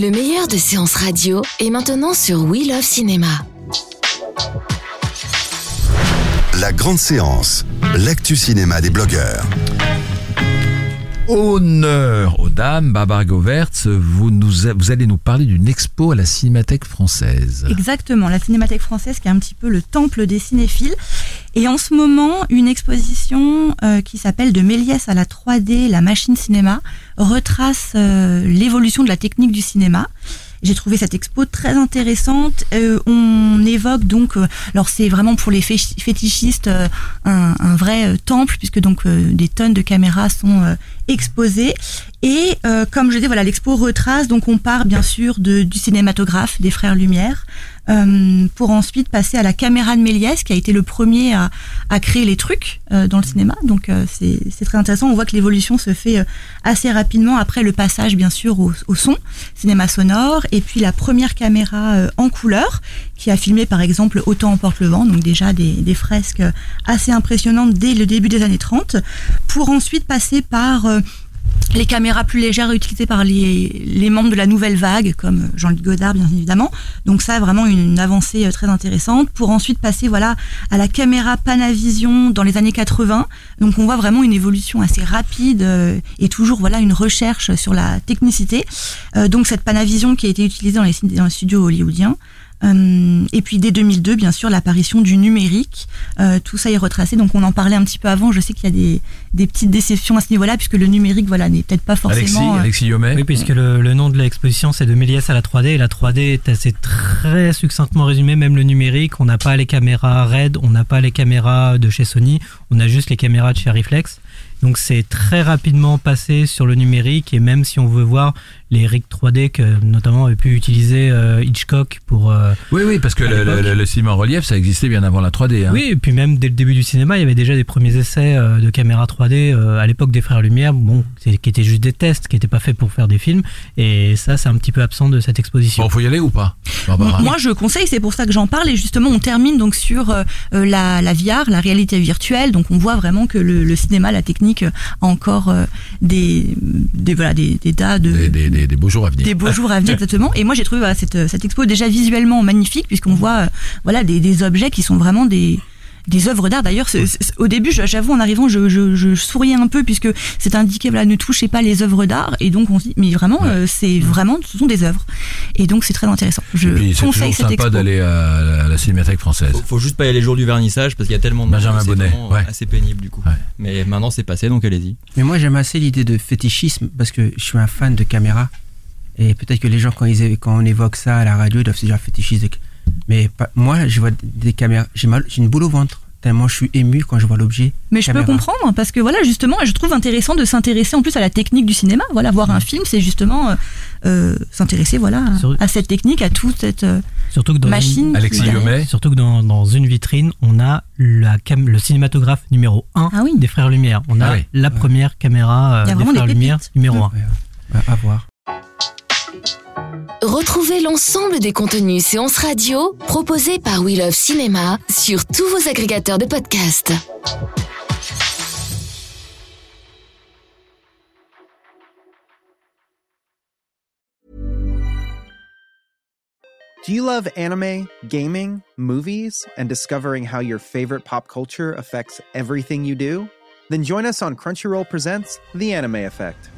Le meilleur de séances radio est maintenant sur We Love Cinéma. La grande séance, l'actu cinéma des blogueurs. Honneur aux dames, Barbara Govertz, vous, nous, vous allez nous parler d'une expo à la Cinémathèque française. Exactement, la Cinémathèque française qui est un petit peu le temple des cinéphiles. Et en ce moment, une exposition euh, qui s'appelle De Méliès à la 3D, la machine cinéma, retrace euh, l'évolution de la technique du cinéma. J'ai trouvé cette expo très intéressante. Euh, on évoque donc, alors c'est vraiment pour les fétichistes un, un vrai temple puisque donc des tonnes de caméras sont exposées. Et euh, comme je dis, voilà, l'expo retrace. Donc on part bien sûr de, du cinématographe des frères Lumière euh, pour ensuite passer à la caméra de Méliès qui a été le premier à, à créer les trucs euh, dans le cinéma. Donc euh, c'est très intéressant. On voit que l'évolution se fait assez rapidement après le passage bien sûr au, son, cinéma sonore, et puis la première caméra en couleur qui a filmé par exemple Autant emporte le vent, donc déjà des, des fresques assez impressionnantes dès le début des années 30, pour ensuite passer par euh, les caméras plus légères utilisées par les, les membres de la nouvelle vague, comme Jean-Luc Godard, bien évidemment. Donc ça, vraiment une avancée euh, très intéressante. Pour ensuite passer, voilà, à la caméra Panavision dans les années 80. Donc on voit vraiment une évolution assez rapide euh, et toujours, voilà, une recherche sur la technicité. Euh, donc cette Panavision qui a été utilisée dans les, dans les studios hollywoodiens. Euh, et puis dès 2002, bien sûr, l'apparition du numérique. Euh, tout ça est retracé. Donc on en parlait un petit peu avant. Je sais qu'il y a des, des petites déceptions à ce niveau-là, puisque le numérique, voilà, n'est peut-être pas Alexis, forcément. euh, Alexis Yomet Oui, puisque le, le nom de l'exposition c'est de Méliès à la 3D et la 3D est assez très succinctement résumé, même le numérique. On n'a pas les caméras RED, on n'a pas les caméras de chez Sony, on a juste les caméras de chez Reflex. Donc c'est très rapidement passé sur le numérique et même si on veut voir les rigs 3D que notamment avait pu utiliser euh, Hitchcock pour euh, Oui, oui, parce que le, le- cinéma en relief, ça existait bien avant la 3D. Hein. Oui, et puis même dès le début du cinéma, il y avait déjà des premiers essais euh, de caméra 3D euh, à l'époque des Frères Lumière, bon, qui étaient juste des tests, qui n'étaient pas faits pour faire des films. Et ça, c'est un petit peu absent de cette exposition. Bon, faut y aller ou pas? Barbara Moi, je conseille, c'est pour ça que j'en parle. Et justement, on termine donc sur la, la VR, la réalité virtuelle. Donc, on voit vraiment que le, le cinéma, la technique, euh, a encore euh, des, des voilà des, des tas de des, des, des, des beaux jours à venir. des beaux jours à venir exactement. Et moi, j'ai trouvé voilà, cette, cette expo déjà visuellement magnifique puisqu'on voit euh, voilà des, des objets qui sont vraiment des des œuvres d'art d'ailleurs au début j'avoue en arrivant je, je, je souriais un peu puisque c'est indiqué voilà ne touchez pas les œuvres d'art et donc on se dit mais vraiment Ouais. euh, c'est vraiment ce sont des œuvres et donc c'est très intéressant je Et puis, c'est conseille cette sympa expo d'aller à la, à la Cinémathèque française. Faut, faut juste pas y aller le jour du vernissage parce qu'il y a tellement de Benjamin Bonnet, ouais. assez pénible du coup. Ouais. Mais maintenant c'est passé donc allez-y. Mais moi j'aime assez l'idée de fétichisme parce que je suis un fan de caméra. Et peut-être que les gens, quand, ils, quand on évoque ça à la radio, ils doivent se dire fétichiste. de- Mais pas- moi, je vois des caméras. J'ai mal, j'ai une boule au ventre. Tellement je suis ému quand je vois l'objet. Mais je caméra. peux comprendre parce que voilà justement je trouve intéressant de s'intéresser en plus à la technique du cinéma. Voilà voir un film c'est justement euh, euh, s'intéresser voilà à- cette technique à toute cette euh, Surtout que dans machine. une, Alexis surtout que dans, dans une vitrine, on a la cam- le cinématographe numéro 1 Ah oui. des Frères Lumière. On a Ah oui. la Ouais. première caméra euh, des vraiment des Frères Lumière numéro 1. Ouais, ouais. à voir. Retrouvez l'ensemble des contenus séances radio proposés par We Love Cinéma sur tous vos agrégateurs de podcasts. Do you love anime, gaming, movies, and discovering how your favorite pop culture affects everything you do? Then join us on Crunchyroll Presents The Anime Effect.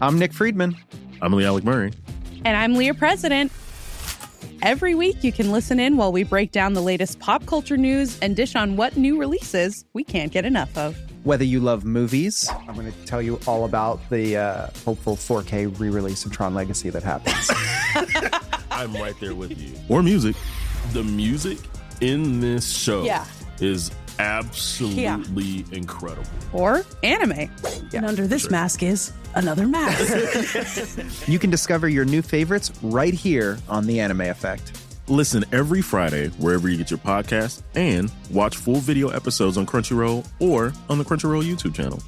I'm Nick Friedman. I'm Lee Alec Murray. And I'm Leah President. Every week, you can listen in while we break down the latest pop culture news and dish on what new releases we can't get enough of. Whether you love movies, I'm going to tell you all about the uh, hopeful 4K re release of Tron Legacy that happens. I'm right there with you. Or music. The music in this show Yeah. is absolutely incredible. Or anime. and under this mask is another mask. You can discover your new favorites right here on The Anime Effect. Listen every Friday wherever you get your podcast and watch full video episodes on Crunchyroll or on the Crunchyroll YouTube channel.